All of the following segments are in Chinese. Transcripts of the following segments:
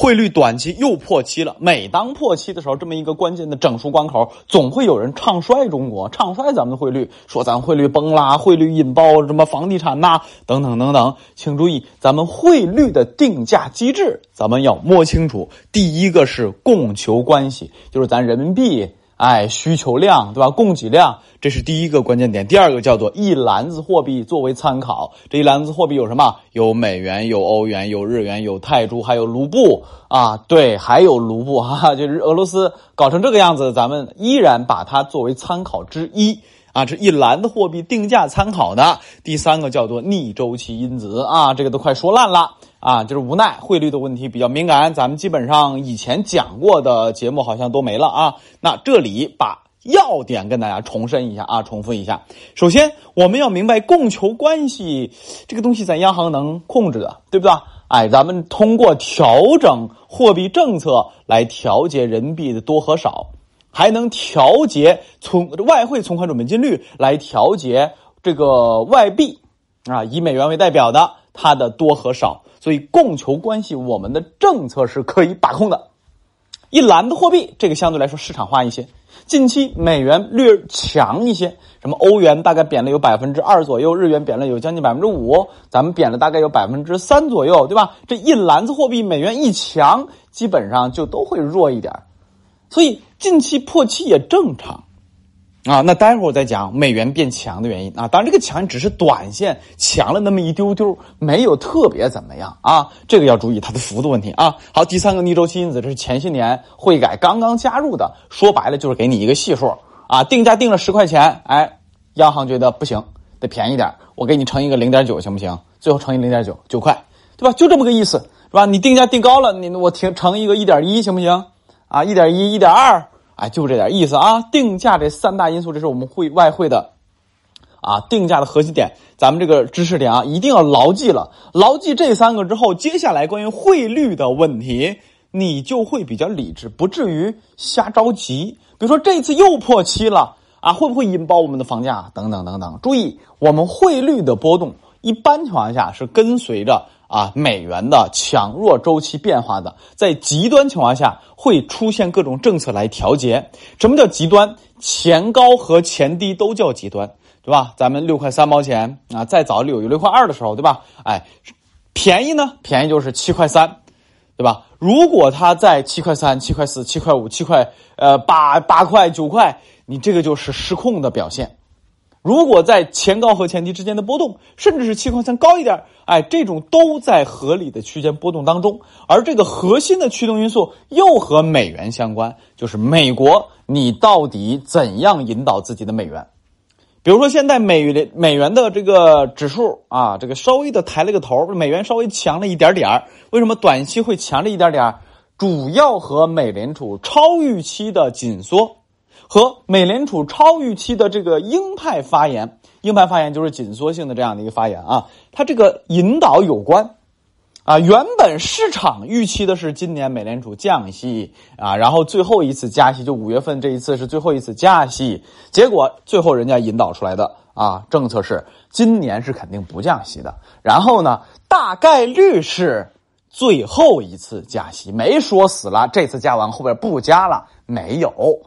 汇率短期又破七了。每当破七的时候，这么一个关键的整数关口，总会有人唱衰中国，唱衰咱们的汇率，说咱汇率崩啦，汇率引爆什么房地产呐，等等等等。请注意，咱们汇率的定价机制，咱们要摸清楚。第一个是供求关系，就是咱人民币。哎，需求量对吧？供给量，这是第一个关键点。第二个叫做一篮子货币作为参考，这一篮子货币有什么？有美元，有欧元，有日元，有泰铢，还有卢布啊。对，还有卢布哈，就是俄罗斯搞成这个样子，咱们依然把它作为参考之一啊。这一篮子货币定价参考的。第三个叫做逆周期因子啊，这个都快说烂了。啊，就是无奈汇率的问题比较敏感，咱们基本上以前讲过的节目好像都没了啊。那这里把要点跟大家重申一下啊，重复一下。首先，我们要明白供求关系这个东西，咱央行能控制的，对不对？哎，咱们通过调整货币政策来调节人民币的多和少，还能调节存外汇存款准备金率来调节这个外币啊，以美元为代表的它的多和少。所以供求关系，我们的政策是可以把控的。一篮子货币，这个相对来说市场化一些。近期美元略强一些，什么欧元大概贬了有百分之二左右，日元贬了有将近百分之五，咱们贬了大概有百分之三左右，对吧？这一篮子货币，美元一强，基本上就都会弱一点。所以近期破七也正常。啊，那待会儿我再讲美元变强的原因啊。当然，这个强只是短线强了那么一丢丢，没有特别怎么样啊。这个要注意它的幅度问题啊。好，第三个逆周期因子，这是前些年汇改刚刚加入的，说白了就是给你一个系数啊。定价定了十块钱，哎，央行觉得不行，得便宜点，我给你乘一个零点九行不行？最后乘以零点九，九块，对吧？就这么个意思，是吧？你定价定高了，你我停乘一个一点一行不行？啊，一点一，一点二。哎，就这点意思啊！定价这三大因素，这是我们会外汇的啊定价的核心点。咱们这个知识点啊，一定要牢记了。牢记这三个之后，接下来关于汇率的问题，你就会比较理智，不至于瞎着急。比如说这次又破七了啊，会不会引爆我们的房价？等等等等。注意，我们汇率的波动，一般情况下是跟随着。啊，美元的强弱周期变化的，在极端情况下会出现各种政策来调节。什么叫极端？前高和前低都叫极端，对吧？咱们六块三毛钱啊，再早有有六块二的时候，对吧？哎，便宜呢？便宜就是七块三，对吧？如果它在七块三、七块四、七块五、七块呃八八块九块，你这个就是失控的表现。如果在前高和前低之间的波动，甚至是七块三高一点，哎，这种都在合理的区间波动当中。而这个核心的驱动因素又和美元相关，就是美国你到底怎样引导自己的美元？比如说现在美元美元的这个指数啊，这个稍微的抬了个头，美元稍微强了一点点为什么短期会强了一点点主要和美联储超预期的紧缩。和美联储超预期的这个鹰派发言，鹰派发言就是紧缩性的这样的一个发言啊，它这个引导有关，啊，原本市场预期的是今年美联储降息啊，然后最后一次加息就五月份这一次是最后一次加息，结果最后人家引导出来的啊政策是今年是肯定不降息的，然后呢大概率是最后一次加息，没说死了，这次加完后边不加了，没有。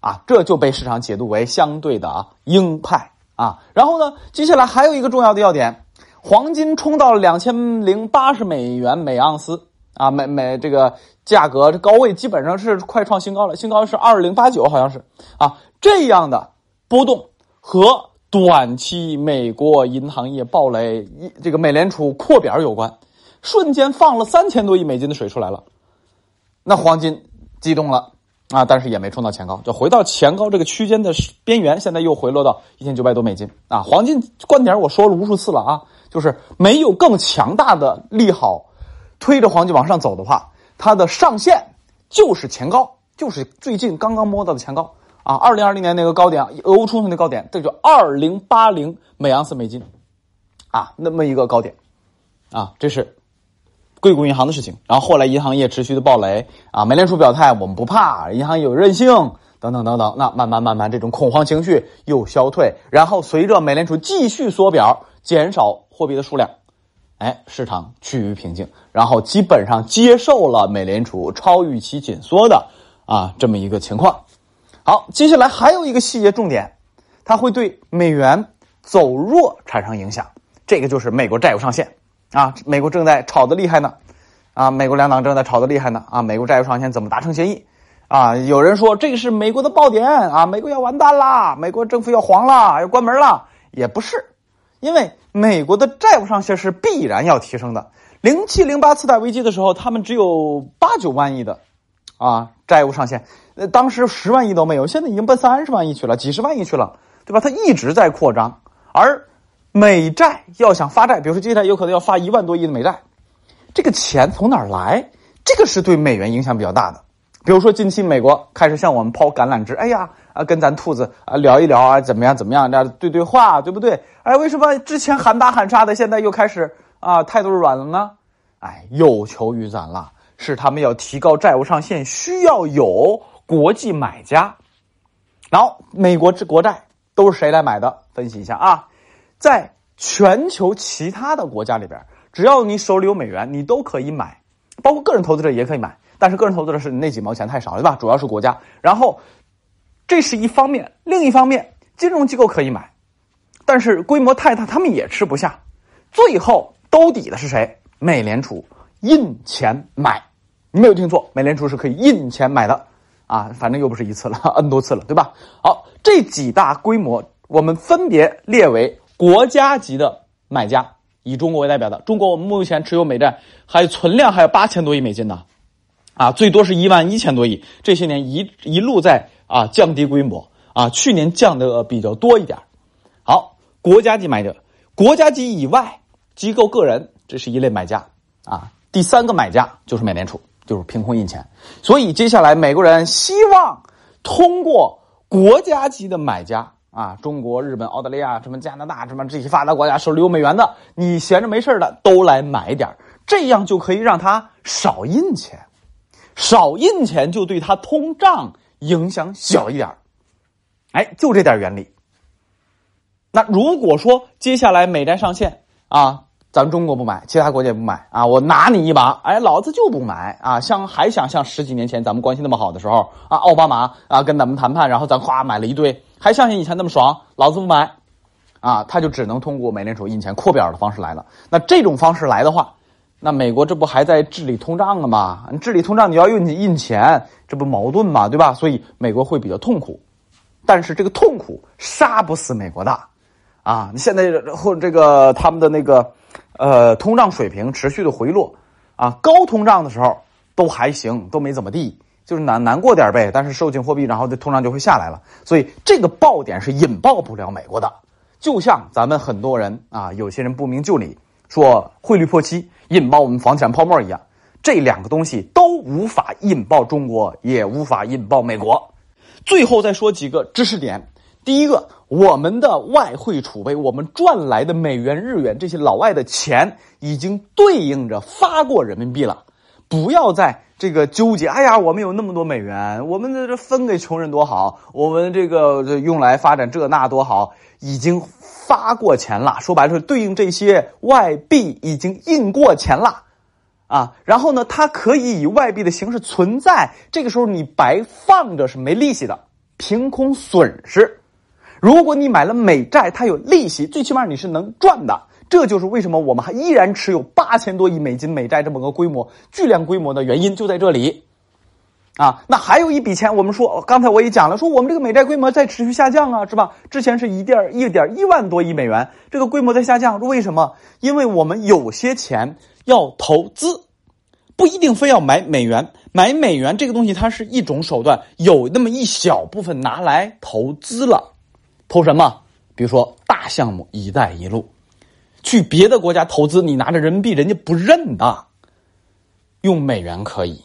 啊，这就被市场解读为相对的啊鹰派啊。然后呢，接下来还有一个重要的要点，黄金冲到了两千零八十美元每盎司啊，每每这个价格这高位基本上是快创新高了，新高是二零八九，好像是啊。这样的波动和短期美国银行业暴雷，这个美联储扩表有关，瞬间放了三千多亿美金的水出来了，那黄金激动了。啊，但是也没冲到前高，就回到前高这个区间的边缘，现在又回落到一千九百多美金啊。黄金观点我说了无数次了啊，就是没有更强大的利好推着黄金往上走的话，它的上限就是前高，就是最近刚刚摸到的前高啊。二零二零年那个高点，俄乌冲突那高点，这就二零八零每盎司美金啊，那么一个高点啊，这是。硅谷银行的事情，然后后来银行业持续的暴雷啊，美联储表态我们不怕，银行有韧性等等等等，那慢慢慢慢这种恐慌情绪又消退，然后随着美联储继续缩表，减少货币的数量，哎，市场趋于平静，然后基本上接受了美联储超预期紧缩的啊这么一个情况。好，接下来还有一个细节重点，它会对美元走弱产生影响。这个就是美国债务上限啊，美国正在吵得厉害呢，啊，美国两党正在吵得厉害呢，啊，美国债务上限怎么达成协议？啊，有人说这个是美国的爆点啊，美国要完蛋啦，美国政府要黄了，要关门了，也不是。因为美国的债务上限是必然要提升的。零七零八次贷危机的时候，他们只有八九万亿的啊债务上限，呃，当时十万亿都没有，现在已经奔三十万亿去了，几十万亿去了，对吧？它一直在扩张。而美债要想发债，比如说接下来有可能要发一万多亿的美债，这个钱从哪儿来？这个是对美元影响比较大的。比如说近期美国开始向我们抛橄榄枝，哎呀。啊，跟咱兔子啊聊一聊啊，怎么样怎么样？这样对对话，对不对？哎，为什么之前喊打喊杀的，现在又开始啊态度软了呢？哎，有求于咱了，是他们要提高债务上限，需要有国际买家。然后，美国之国债都是谁来买的？分析一下啊，在全球其他的国家里边，只要你手里有美元，你都可以买，包括个人投资者也可以买。但是个人投资者是那几毛钱太少，对吧？主要是国家，然后。这是一方面，另一方面，金融机构可以买，但是规模太大，他们也吃不下。最后兜底的是谁？美联储印钱买，你没有听错，美联储是可以印钱买的啊，反正又不是一次了，n 多次了，对吧？好，这几大规模我们分别列为国家级的买家，以中国为代表的，中国我们目前持有美债还有存量还有八千多亿美金呢，啊，最多是一万一千多亿，这些年一一路在。啊，降低规模啊，去年降的比较多一点。好，国家级买者，国家级以外机构、个人，这是一类买家啊。第三个买家就是美联储，就是凭空印钱。所以接下来美国人希望通过国家级的买家啊，中国、日本、澳大利亚、什么加拿大、什么这些发达国家手里有美元的，你闲着没事的都来买点这样就可以让他少印钱，少印钱就对他通胀。影响小一点哎，就这点原理。那如果说接下来美债上限啊，咱中国不买，其他国家也不买啊，我拿你一把，哎，老子就不买啊！像还想像十几年前咱们关系那么好的时候啊，奥巴马啊跟咱们谈判，然后咱夸买了一堆，还像以前那么爽，老子不买啊！他就只能通过美联储印钱扩表的方式来了。那这种方式来的话。那美国这不还在治理通胀了吗？治理通胀你要用你印钱，这不矛盾吗？对吧？所以美国会比较痛苦，但是这个痛苦杀不死美国的，啊！你现在或这个他们的那个呃通胀水平持续的回落，啊，高通胀的时候都还行，都没怎么地，就是难难过点呗。但是收紧货币，然后这通胀就会下来了。所以这个爆点是引爆不了美国的，就像咱们很多人啊，有些人不明就里说汇率破七。引爆我们房地产泡沫一样，这两个东西都无法引爆中国，也无法引爆美国。最后再说几个知识点：第一个，我们的外汇储备，我们赚来的美元、日元这些老外的钱，已经对应着发过人民币了。不要在这个纠结，哎呀，我们有那么多美元，我们这分给穷人多好，我们这个用来发展这那多好，已经。发过钱了，说白了是对应这些外币已经印过钱了，啊，然后呢，它可以以外币的形式存在，这个时候你白放着是没利息的，凭空损失。如果你买了美债，它有利息，最起码你是能赚的。这就是为什么我们还依然持有八千多亿美金美债这么个规模、巨量规模的原因就在这里。啊，那还有一笔钱，我们说刚才我也讲了，说我们这个美债规模在持续下降啊，是吧？之前是一点一点一万多亿美元，这个规模在下降，为什么？因为我们有些钱要投资，不一定非要买美元，买美元这个东西它是一种手段，有那么一小部分拿来投资了，投什么？比如说大项目“一带一路”，去别的国家投资，你拿着人民币人家不认的，用美元可以。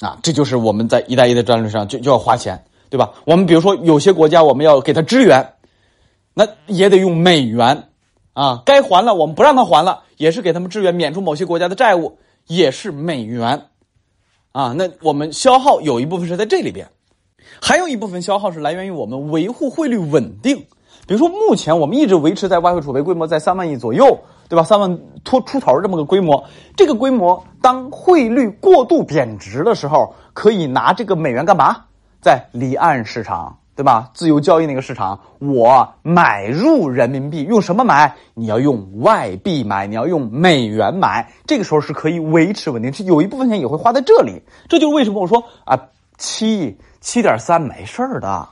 啊，这就是我们在“一带一路”战略上就就要花钱，对吧？我们比如说有些国家我们要给他支援，那也得用美元，啊，该还了我们不让他还了，也是给他们支援，免除某些国家的债务，也是美元，啊，那我们消耗有一部分是在这里边，还有一部分消耗是来源于我们维护汇率稳定。比如说目前我们一直维持在外汇储备规模在三万亿左右，对吧？三万出出头这么个规模，这个规模当汇率过度贬值的时候，可以拿这个美元干嘛？在离岸市场，对吧？自由交易那个市场，我买入人民币，用什么买？你要用外币买，你要用美元买，这个时候是可以维持稳定，是有一部分钱也会花在这里。这就是为什么我说啊，七七点三没事儿的，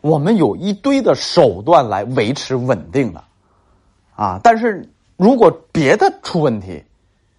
我们有一堆的手段来维持稳定的。啊！但是如果别的出问题，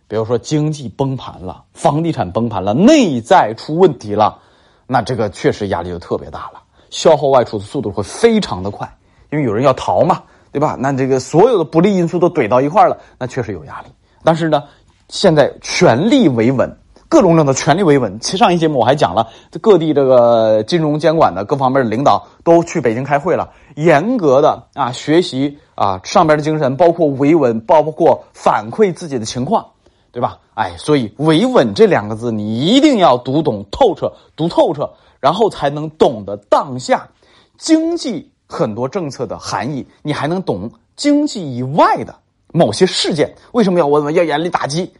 比如说经济崩盘了，房地产崩盘了，内在出问题了，那这个确实压力就特别大了，消耗外出的速度会非常的快，因为有人要逃嘛，对吧？那这个所有的不利因素都怼到一块了，那确实有压力。但是呢，现在全力维稳。各种政策全力维稳。其上一节目我还讲了，各地这个金融监管的各方面的领导都去北京开会了，严格的啊学习啊上边的精神，包括维稳，包括反馈自己的情况，对吧？哎，所以维稳这两个字你一定要读懂透彻，读透彻，然后才能懂得当下经济很多政策的含义，你还能懂经济以外的某些事件为什么要稳稳，要严厉打击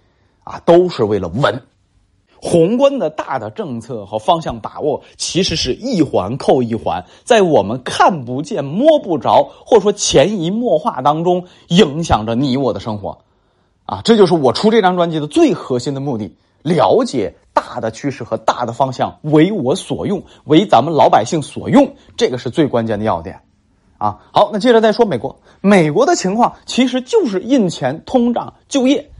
啊，都是为了稳。宏观的大的政策和方向把握，其实是一环扣一环，在我们看不见、摸不着，或者说潜移默化当中，影响着你我的生活。啊，这就是我出这张专辑的最核心的目的：了解大的趋势和大的方向，为我所用，为咱们老百姓所用，这个是最关键的要点。啊，好，那接着再说美国，美国的情况其实就是印钱、通胀、就业，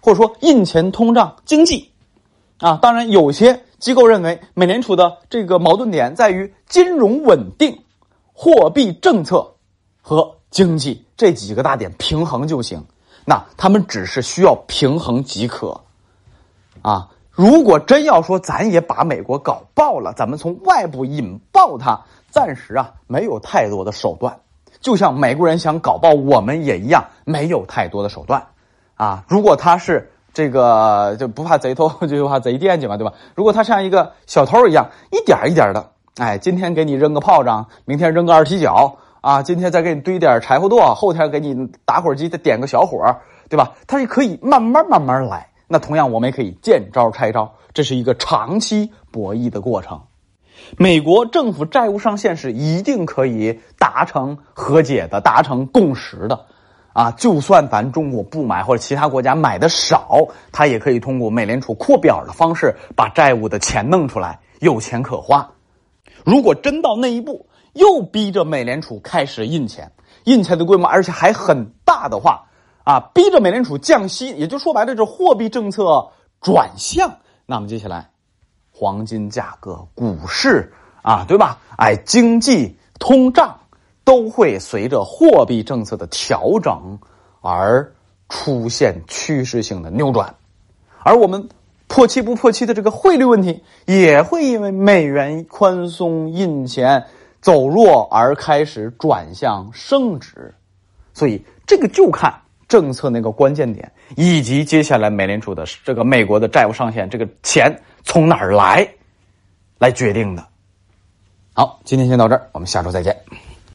或者说印钱、通胀、经济。啊，当然，有些机构认为，美联储的这个矛盾点在于金融稳定、货币政策和经济这几个大点平衡就行。那他们只是需要平衡即可。啊，如果真要说咱也把美国搞爆了，咱们从外部引爆它，暂时啊没有太多的手段。就像美国人想搞爆我们也一样，没有太多的手段。啊，如果他是。这个就不怕贼偷，就怕贼惦记嘛，对吧？如果他像一个小偷一样，一点一点的，哎，今天给你扔个炮仗，明天扔个二踢脚啊，今天再给你堆点柴火垛，后天给你打火机再点个小火，对吧？他是可以慢慢慢慢来。那同样，我们也可以见招拆招，这是一个长期博弈的过程。美国政府债务上限是一定可以达成和解的，达成共识的。啊，就算咱中国不买，或者其他国家买的少，它也可以通过美联储扩表的方式把债务的钱弄出来，有钱可花。如果真到那一步，又逼着美联储开始印钱，印钱的规模而且还很大的话，啊，逼着美联储降息，也就说白了，这货币政策转向。那么接下来，黄金价格、股市啊，对吧？哎，经济、通胀。都会随着货币政策的调整而出现趋势性的扭转，而我们破期不破期的这个汇率问题，也会因为美元宽松印钱走弱而开始转向升值，所以这个就看政策那个关键点，以及接下来美联储的这个美国的债务上限，这个钱从哪儿来，来决定的。好，今天先到这儿，我们下周再见。